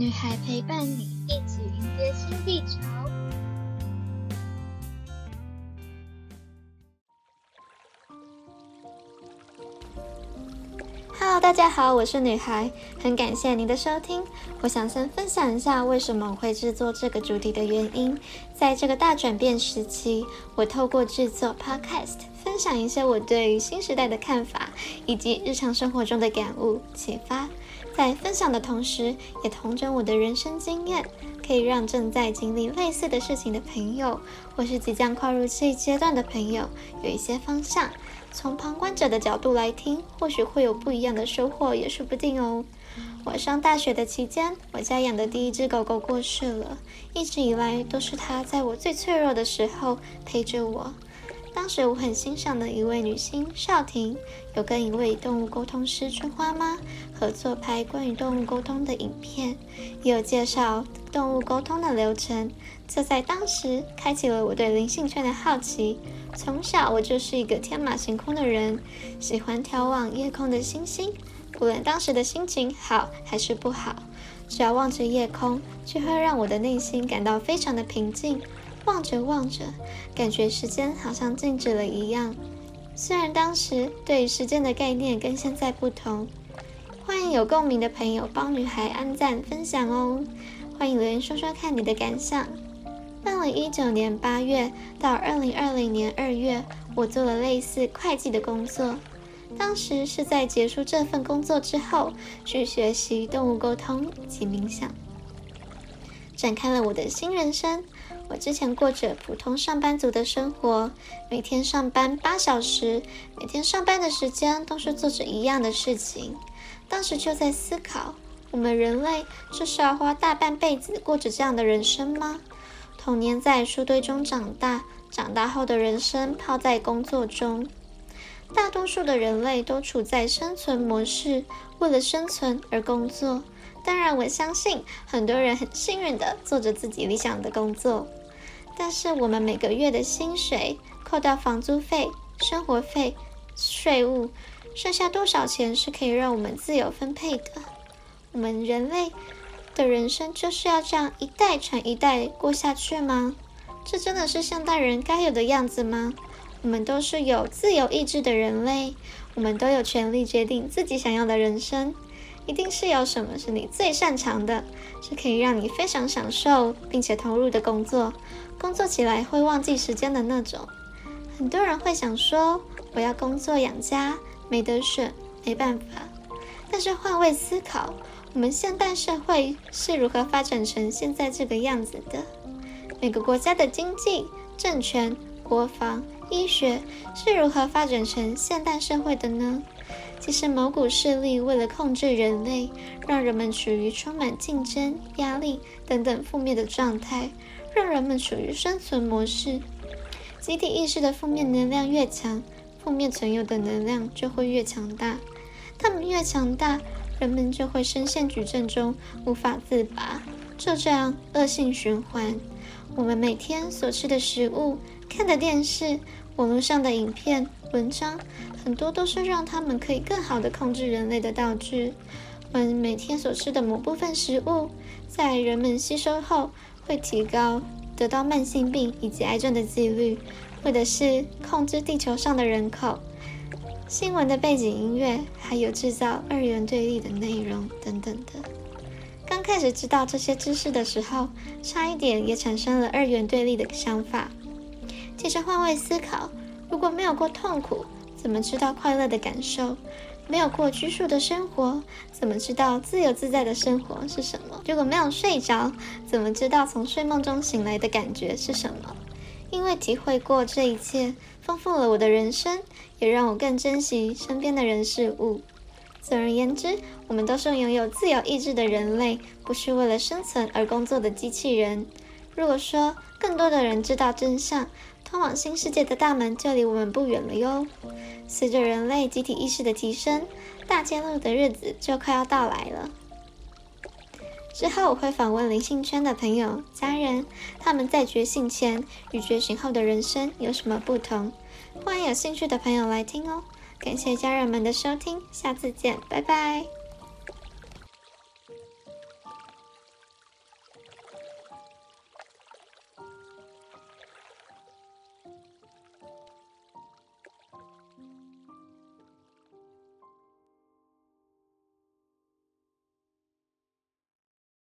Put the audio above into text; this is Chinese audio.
女孩陪伴你一起迎接新地球。Hello，大家好，我是女孩，很感谢您的收听。我想先分享一下为什么我会制作这个主题的原因。在这个大转变时期，我透过制作 Podcast 分享一些我对于新时代的看法，以及日常生活中的感悟启发。在分享的同时，也同整我的人生经验，可以让正在经历类似的事情的朋友，或是即将跨入这一阶段的朋友，有一些方向。从旁观者的角度来听，或许会有不一样的收获，也说不定哦。我上大学的期间，我家养的第一只狗狗过世了，一直以来都是它在我最脆弱的时候陪着我。当时我很欣赏的一位女星邵婷，有跟一位动物沟通师春花妈合作拍关于动物沟通的影片，也有介绍动物沟通的流程。这在当时开启了我对灵性圈的好奇。从小我就是一个天马行空的人，喜欢眺望夜空的星星，不论当时的心情好还是不好，只要望着夜空，就会让我的内心感到非常的平静。望着望着，感觉时间好像静止了一样。虽然当时对时间的概念跟现在不同，欢迎有共鸣的朋友帮女孩按赞分享哦。欢迎留言说说看你的感想。二零一九年八月到二零二零年二月，我做了类似会计的工作。当时是在结束这份工作之后，去学习动物沟通及冥想，展开了我的新人生。我之前过着普通上班族的生活，每天上班八小时，每天上班的时间都是做着一样的事情。当时就在思考，我们人类就是要花大半辈子过着这样的人生吗？童年在书堆中长大，长大后的人生泡在工作中。大多数的人类都处在生存模式，为了生存而工作。当然，我相信很多人很幸运的做着自己理想的工作。但是我们每个月的薪水扣掉房租费、生活费、税务，剩下多少钱是可以让我们自由分配的？我们人类的人生就是要这样一代传一代过下去吗？这真的是现代人该有的样子吗？我们都是有自由意志的人类，我们都有权利决定自己想要的人生。一定是有什么是你最擅长的，是可以让你非常享受并且投入的工作，工作起来会忘记时间的那种。很多人会想说，我要工作养家，没得选，没办法。但是换位思考，我们现代社会是如何发展成现在这个样子的？每个国家的经济、政权、国防、医学是如何发展成现代社会的呢？其实，某股势力为了控制人类，让人们处于充满竞争、压力等等负面的状态，让人们处于生存模式。集体意识的负面能量越强，负面存有的能量就会越强大。他们越强大，人们就会深陷矩阵中无法自拔，就这样恶性循环。我们每天所吃的食物、看的电视、网络上的影片。文章很多都是让他们可以更好的控制人类的道具。我们每天所吃的某部分食物，在人们吸收后会提高得到慢性病以及癌症的几率，或者是控制地球上的人口。新闻的背景音乐，还有制造二元对立的内容等等的。刚开始知道这些知识的时候，差一点也产生了二元对立的想法。其实换位思考。如果没有过痛苦，怎么知道快乐的感受？没有过拘束的生活，怎么知道自由自在的生活是什么？如果没有睡着，怎么知道从睡梦中醒来的感觉是什么？因为体会过这一切，丰富了我的人生，也让我更珍惜身边的人事物。总而言之，我们都是拥有自由意志的人类，不是为了生存而工作的机器人。如果说更多的人知道真相，通往新世界的大门就离我们不远了哟。随着人类集体意识的提升，大揭露的日子就快要到来了。之后我会访问灵性圈的朋友、家人，他们在觉醒前与觉醒后的人生有什么不同？欢迎有兴趣的朋友来听哦。感谢家人们的收听，下次见，拜拜。